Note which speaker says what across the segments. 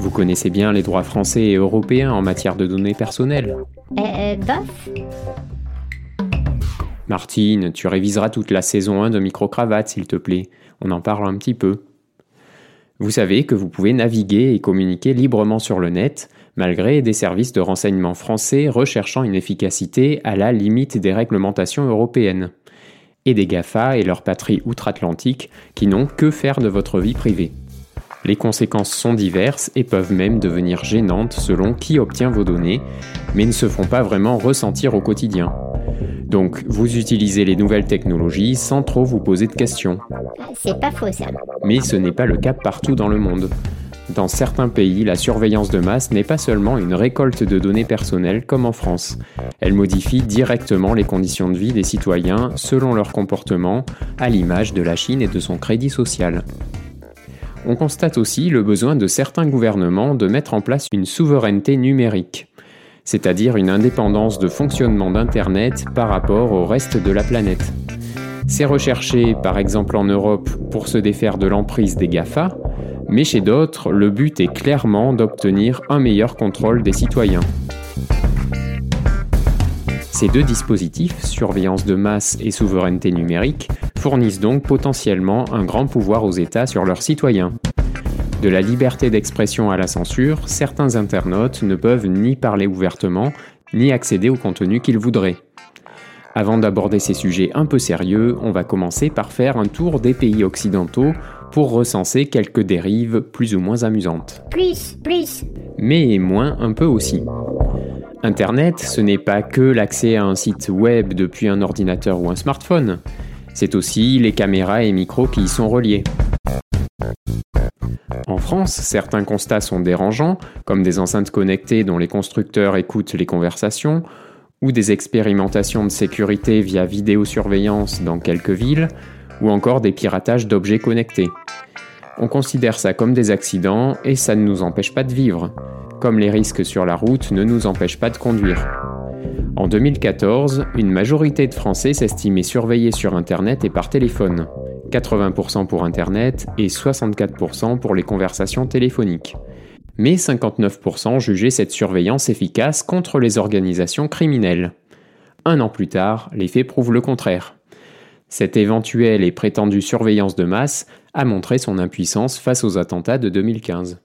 Speaker 1: Vous connaissez bien les droits français et européens en matière de données personnelles
Speaker 2: Euh, euh, bof
Speaker 1: Martine, tu réviseras toute la saison 1 de Microcravate, s'il te plaît. On en parle un petit peu. Vous savez que vous pouvez naviguer et communiquer librement sur le net, malgré des services de renseignement français recherchant une efficacité à la limite des réglementations européennes. Et des GAFA et leur patrie outre-Atlantique qui n'ont que faire de votre vie privée. Les conséquences sont diverses et peuvent même devenir gênantes selon qui obtient vos données, mais ne se font pas vraiment ressentir au quotidien. Donc, vous utilisez les nouvelles technologies sans trop vous poser de questions.
Speaker 2: C'est pas faux ça.
Speaker 1: Mais ce n'est pas le cas partout dans le monde. Dans certains pays, la surveillance de masse n'est pas seulement une récolte de données personnelles comme en France. Elle modifie directement les conditions de vie des citoyens selon leur comportement, à l'image de la Chine et de son crédit social. On constate aussi le besoin de certains gouvernements de mettre en place une souveraineté numérique, c'est-à-dire une indépendance de fonctionnement d'Internet par rapport au reste de la planète. C'est recherché par exemple en Europe pour se défaire de l'emprise des GAFA, mais chez d'autres, le but est clairement d'obtenir un meilleur contrôle des citoyens. Ces deux dispositifs, surveillance de masse et souveraineté numérique, fournissent donc potentiellement un grand pouvoir aux États sur leurs citoyens. De la liberté d'expression à la censure, certains internautes ne peuvent ni parler ouvertement, ni accéder au contenu qu'ils voudraient. Avant d'aborder ces sujets un peu sérieux, on va commencer par faire un tour des pays occidentaux pour recenser quelques dérives plus ou moins amusantes.
Speaker 2: Plus, plus.
Speaker 1: Mais moins un peu aussi. Internet, ce n'est pas que l'accès à un site web depuis un ordinateur ou un smartphone, c'est aussi les caméras et micros qui y sont reliés. En France, certains constats sont dérangeants, comme des enceintes connectées dont les constructeurs écoutent les conversations, ou des expérimentations de sécurité via vidéosurveillance dans quelques villes, ou encore des piratages d'objets connectés. On considère ça comme des accidents et ça ne nous empêche pas de vivre, comme les risques sur la route ne nous empêchent pas de conduire. En 2014, une majorité de Français s'estimaient surveillés sur Internet et par téléphone. 80% pour Internet et 64% pour les conversations téléphoniques. Mais 59% jugeaient cette surveillance efficace contre les organisations criminelles. Un an plus tard, les faits prouvent le contraire. Cette éventuelle et prétendue surveillance de masse a montré son impuissance face aux attentats de 2015.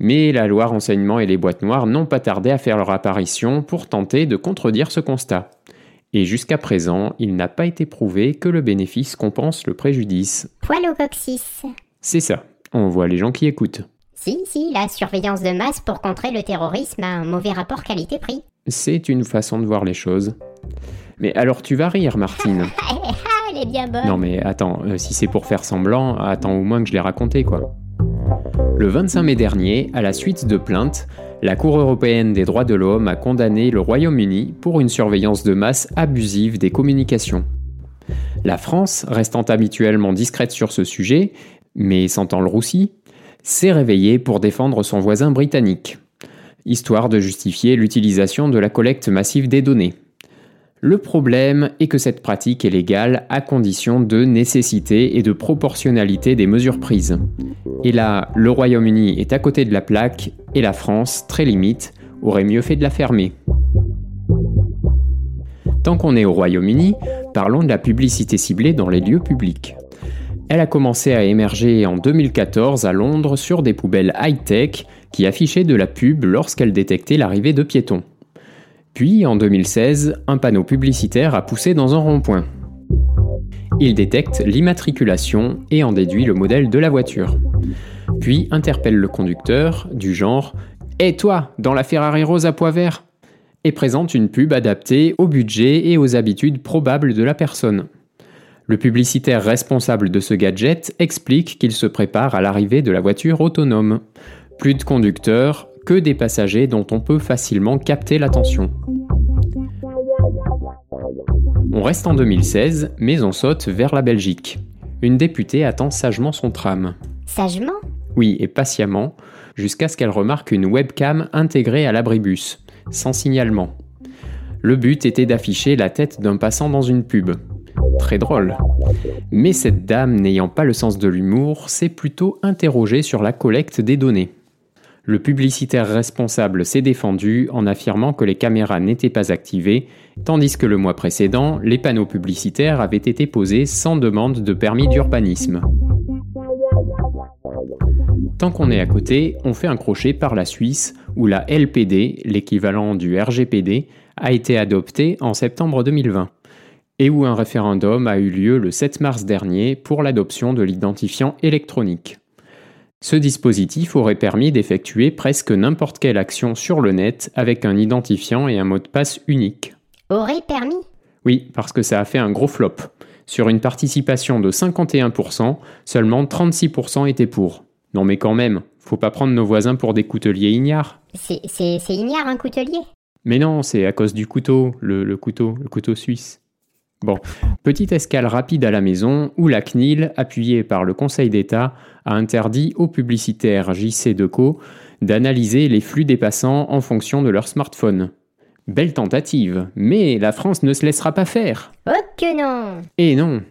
Speaker 1: Mais la loi renseignement et les boîtes noires n'ont pas tardé à faire leur apparition pour tenter de contredire ce constat. Et jusqu'à présent, il n'a pas été prouvé que le bénéfice compense le préjudice.
Speaker 2: Poil au coccyx.
Speaker 1: C'est ça, on voit les gens qui écoutent.
Speaker 2: Si, si, la surveillance de masse pour contrer le terrorisme a un mauvais rapport qualité-prix.
Speaker 1: C'est une façon de voir les choses. Mais alors tu vas rire, Martine.
Speaker 2: Elle est bien bonne.
Speaker 1: Non mais attends, euh, si c'est pour faire semblant, attends au moins que je l'ai raconté quoi. Le 25 mai dernier, à la suite de plaintes, la Cour européenne des droits de l'homme a condamné le Royaume-Uni pour une surveillance de masse abusive des communications. La France, restant habituellement discrète sur ce sujet, mais sentant le roussi, s'est réveillée pour défendre son voisin britannique, histoire de justifier l'utilisation de la collecte massive des données. Le problème est que cette pratique est légale à condition de nécessité et de proportionnalité des mesures prises. Et là, le Royaume-Uni est à côté de la plaque et la France, très limite, aurait mieux fait de la fermer. Tant qu'on est au Royaume-Uni, parlons de la publicité ciblée dans les lieux publics. Elle a commencé à émerger en 2014 à Londres sur des poubelles high-tech qui affichaient de la pub lorsqu'elles détectaient l'arrivée de piétons. Puis, en 2016, un panneau publicitaire a poussé dans un rond-point. Il détecte l'immatriculation et en déduit le modèle de la voiture. Puis interpelle le conducteur, du genre Hé toi, dans la Ferrari rose à pois vert et présente une pub adaptée au budget et aux habitudes probables de la personne. Le publicitaire responsable de ce gadget explique qu'il se prépare à l'arrivée de la voiture autonome. Plus de conducteurs, que des passagers dont on peut facilement capter l'attention. On reste en 2016, mais on saute vers la Belgique. Une députée attend sagement son tram.
Speaker 2: Sagement?
Speaker 1: Oui, et patiemment, jusqu'à ce qu'elle remarque une webcam intégrée à l'abribus, sans signalement. Le but était d'afficher la tête d'un passant dans une pub. Très drôle. Mais cette dame, n'ayant pas le sens de l'humour, s'est plutôt interrogée sur la collecte des données. Le publicitaire responsable s'est défendu en affirmant que les caméras n'étaient pas activées, tandis que le mois précédent, les panneaux publicitaires avaient été posés sans demande de permis d'urbanisme. Tant qu'on est à côté, on fait un crochet par la Suisse, où la LPD, l'équivalent du RGPD, a été adoptée en septembre 2020, et où un référendum a eu lieu le 7 mars dernier pour l'adoption de l'identifiant électronique. Ce dispositif aurait permis d'effectuer presque n'importe quelle action sur le net avec un identifiant et un mot de passe unique.
Speaker 2: Aurait permis?
Speaker 1: Oui, parce que ça a fait un gros flop. Sur une participation de 51%, seulement 36% étaient pour. Non mais quand même, faut pas prendre nos voisins pour des couteliers ignares.
Speaker 2: C'est ignare un coutelier?
Speaker 1: Mais non, c'est à cause du couteau, le, le couteau, le couteau suisse. Bon, petite escale rapide à la maison où la CNIL, appuyée par le Conseil d'État, a interdit aux publicitaires JC Deco d'analyser les flux des passants en fonction de leur smartphone. Belle tentative, mais la France ne se laissera pas faire.
Speaker 2: Oh que non
Speaker 1: Et non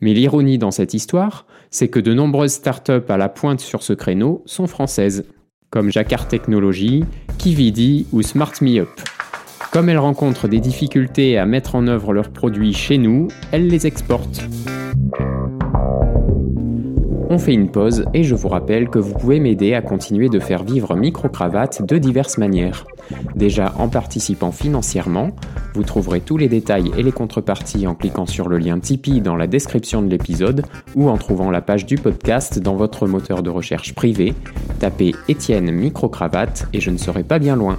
Speaker 1: Mais l'ironie dans cette histoire, c'est que de nombreuses startups à la pointe sur ce créneau sont françaises, comme Jacquard Technologies, Kividi ou Smart Me Up. Comme elles rencontrent des difficultés à mettre en œuvre leurs produits chez nous, elles les exportent. On fait une pause et je vous rappelle que vous pouvez m'aider à continuer de faire vivre Microcravate de diverses manières. Déjà en participant financièrement, vous trouverez tous les détails et les contreparties en cliquant sur le lien Tipeee dans la description de l'épisode ou en trouvant la page du podcast dans votre moteur de recherche privé. Tapez Étienne Microcravate et je ne serai pas bien loin.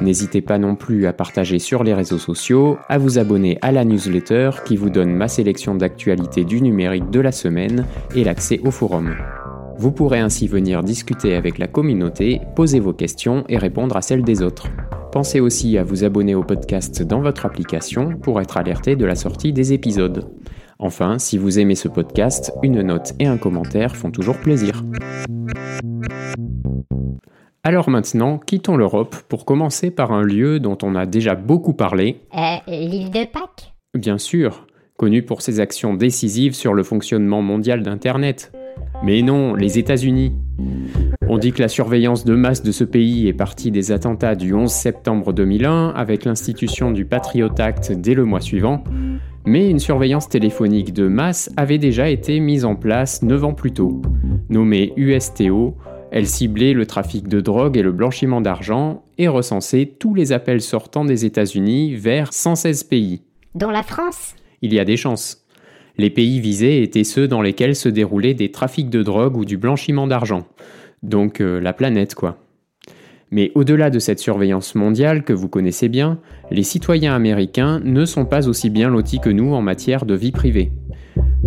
Speaker 1: N'hésitez pas non plus à partager sur les réseaux sociaux, à vous abonner à la newsletter qui vous donne ma sélection d'actualités du numérique de la semaine et l'accès au forum. Vous pourrez ainsi venir discuter avec la communauté, poser vos questions et répondre à celles des autres. Pensez aussi à vous abonner au podcast dans votre application pour être alerté de la sortie des épisodes. Enfin, si vous aimez ce podcast, une note et un commentaire font toujours plaisir. Alors maintenant, quittons l'Europe pour commencer par un lieu dont on a déjà beaucoup parlé.
Speaker 2: Euh, l'île de Pâques
Speaker 1: Bien sûr, connu pour ses actions décisives sur le fonctionnement mondial d'Internet. Mais non, les États-Unis. On dit que la surveillance de masse de ce pays est partie des attentats du 11 septembre 2001 avec l'institution du Patriot Act dès le mois suivant, mais une surveillance téléphonique de masse avait déjà été mise en place 9 ans plus tôt, nommée USTO, elle ciblait le trafic de drogue et le blanchiment d'argent et recensait tous les appels sortant des États-Unis vers 116 pays.
Speaker 2: Dont la France?
Speaker 1: Il y a des chances. Les pays visés étaient ceux dans lesquels se déroulaient des trafics de drogue ou du blanchiment d'argent. Donc euh, la planète, quoi. Mais au-delà de cette surveillance mondiale que vous connaissez bien, les citoyens américains ne sont pas aussi bien lotis que nous en matière de vie privée.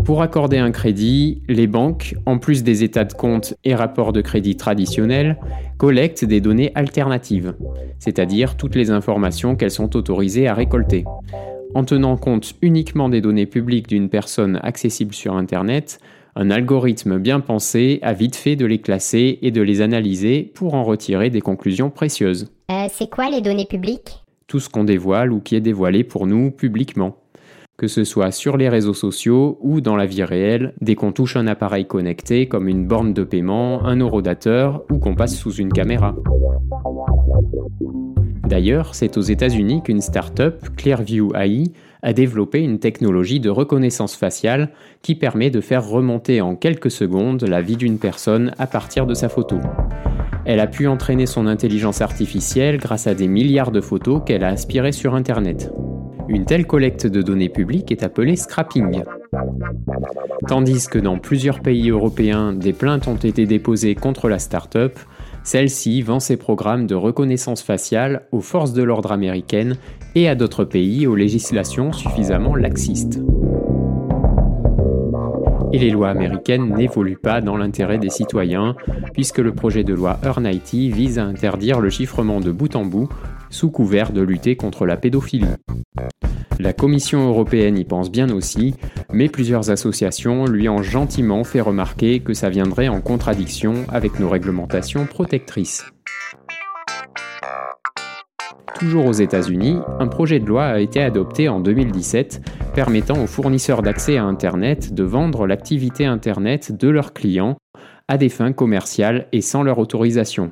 Speaker 1: Pour accorder un crédit, les banques, en plus des états de compte et rapports de crédit traditionnels, collectent des données alternatives, c'est-à-dire toutes les informations qu'elles sont autorisées à récolter. En tenant compte uniquement des données publiques d'une personne accessible sur Internet, un algorithme bien pensé a vite fait de les classer et de les analyser pour en retirer des conclusions précieuses.
Speaker 2: Euh, c'est quoi les données publiques?
Speaker 1: Tout ce qu'on dévoile ou qui est dévoilé pour nous publiquement que ce soit sur les réseaux sociaux ou dans la vie réelle, dès qu'on touche un appareil connecté comme une borne de paiement, un eurodateur ou qu'on passe sous une caméra. D'ailleurs, c'est aux États-Unis qu'une start-up, Clearview AI, a développé une technologie de reconnaissance faciale qui permet de faire remonter en quelques secondes la vie d'une personne à partir de sa photo. Elle a pu entraîner son intelligence artificielle grâce à des milliards de photos qu'elle a aspirées sur Internet. Une telle collecte de données publiques est appelée scrapping. Tandis que dans plusieurs pays européens, des plaintes ont été déposées contre la start-up, celle-ci vend ses programmes de reconnaissance faciale aux forces de l'ordre américaines et à d'autres pays aux législations suffisamment laxistes. Et les lois américaines n'évoluent pas dans l'intérêt des citoyens, puisque le projet de loi Earn vise à interdire le chiffrement de bout en bout sous couvert de lutter contre la pédophilie. La Commission européenne y pense bien aussi, mais plusieurs associations lui ont gentiment fait remarquer que ça viendrait en contradiction avec nos réglementations protectrices. Toujours aux États-Unis, un projet de loi a été adopté en 2017 permettant aux fournisseurs d'accès à Internet de vendre l'activité Internet de leurs clients à des fins commerciales et sans leur autorisation.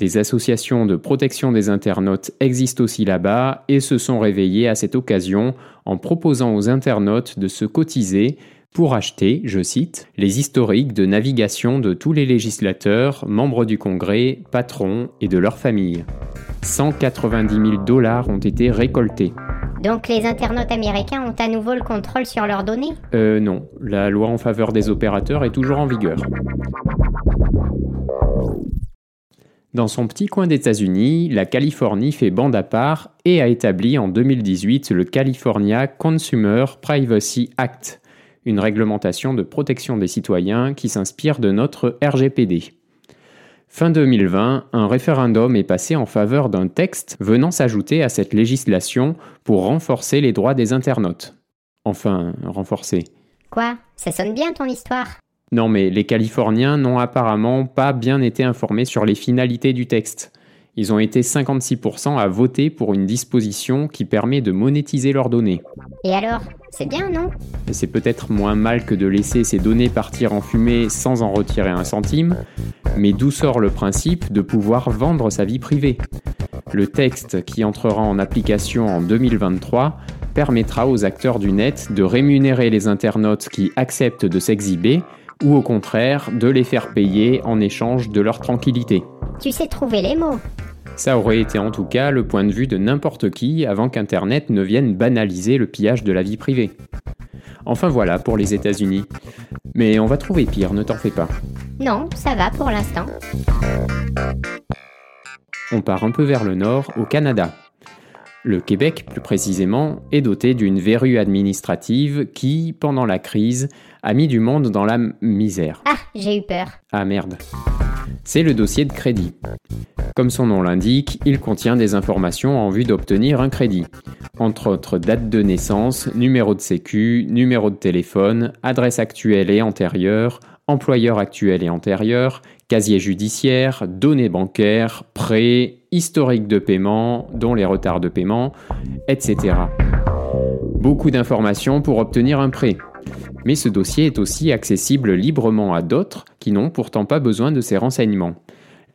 Speaker 1: Des associations de protection des internautes existent aussi là-bas et se sont réveillées à cette occasion en proposant aux internautes de se cotiser pour acheter, je cite, les historiques de navigation de tous les législateurs, membres du Congrès, patrons et de leurs familles. 190 000 dollars ont été récoltés.
Speaker 2: Donc les internautes américains ont à nouveau le contrôle sur leurs données?
Speaker 1: Euh non, la loi en faveur des opérateurs est toujours en vigueur. Dans son petit coin d'États-Unis, la Californie fait bande à part et a établi en 2018 le California Consumer Privacy Act, une réglementation de protection des citoyens qui s'inspire de notre RGPD. Fin 2020, un référendum est passé en faveur d'un texte venant s'ajouter à cette législation pour renforcer les droits des internautes. Enfin, renforcer.
Speaker 2: Quoi? Ça sonne bien ton histoire?
Speaker 1: Non mais les Californiens n'ont apparemment pas bien été informés sur les finalités du texte. Ils ont été 56% à voter pour une disposition qui permet de monétiser leurs données.
Speaker 2: Et alors C'est bien, non?
Speaker 1: C'est peut-être moins mal que de laisser ces données partir en fumée sans en retirer un centime, mais d'où sort le principe de pouvoir vendre sa vie privée? Le texte qui entrera en application en 2023 permettra aux acteurs du net de rémunérer les internautes qui acceptent de s'exhiber ou au contraire de les faire payer en échange de leur tranquillité.
Speaker 2: Tu sais trouver les mots.
Speaker 1: Ça aurait été en tout cas le point de vue de n'importe qui avant qu'Internet ne vienne banaliser le pillage de la vie privée. Enfin voilà pour les États-Unis. Mais on va trouver pire, ne t'en fais pas.
Speaker 2: Non, ça va pour l'instant.
Speaker 1: On part un peu vers le nord, au Canada. Le Québec, plus précisément, est doté d'une verrue administrative qui, pendant la crise, a mis du monde dans la misère.
Speaker 2: Ah, j'ai eu peur.
Speaker 1: Ah merde. C'est le dossier de crédit. Comme son nom l'indique, il contient des informations en vue d'obtenir un crédit. Entre autres date de naissance, numéro de sécu, numéro de téléphone, adresse actuelle et antérieure, employeur actuel et antérieur, casier judiciaire, données bancaires, prêts, historique de paiement, dont les retards de paiement, etc. Beaucoup d'informations pour obtenir un prêt. Mais ce dossier est aussi accessible librement à d'autres qui n'ont pourtant pas besoin de ces renseignements.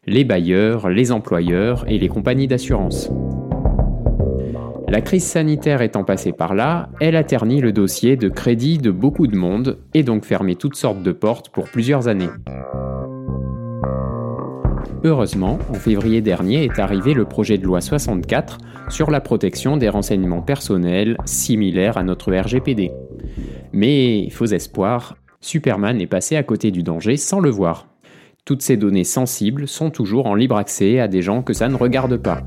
Speaker 1: Les bailleurs, les employeurs et les compagnies d'assurance. La crise sanitaire étant passée par là, elle a terni le dossier de crédit de beaucoup de monde et donc fermé toutes sortes de portes pour plusieurs années. Heureusement, en février dernier est arrivé le projet de loi 64 sur la protection des renseignements personnels similaire à notre RGPD. Mais, faux espoir, Superman est passé à côté du danger sans le voir. Toutes ces données sensibles sont toujours en libre accès à des gens que ça ne regarde pas.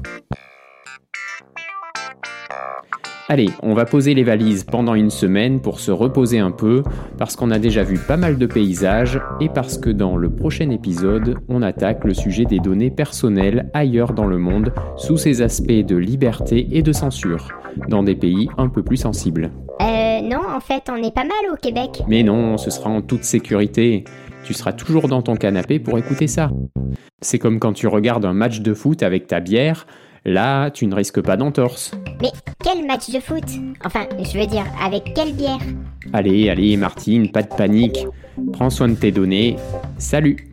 Speaker 1: Allez, on va poser les valises pendant une semaine pour se reposer un peu, parce qu'on a déjà vu pas mal de paysages et parce que dans le prochain épisode, on attaque le sujet des données personnelles ailleurs dans le monde sous ses aspects de liberté et de censure, dans des pays un peu plus sensibles.
Speaker 2: Euh, non, en fait, on est pas mal au Québec.
Speaker 1: Mais non, ce sera en toute sécurité. Tu seras toujours dans ton canapé pour écouter ça. C'est comme quand tu regardes un match de foot avec ta bière, là, tu ne risques pas d'entorse.
Speaker 2: Mais quel match de foot Enfin, je veux dire, avec quelle bière
Speaker 1: Allez, allez, Martine, pas de panique. Prends soin de tes données. Salut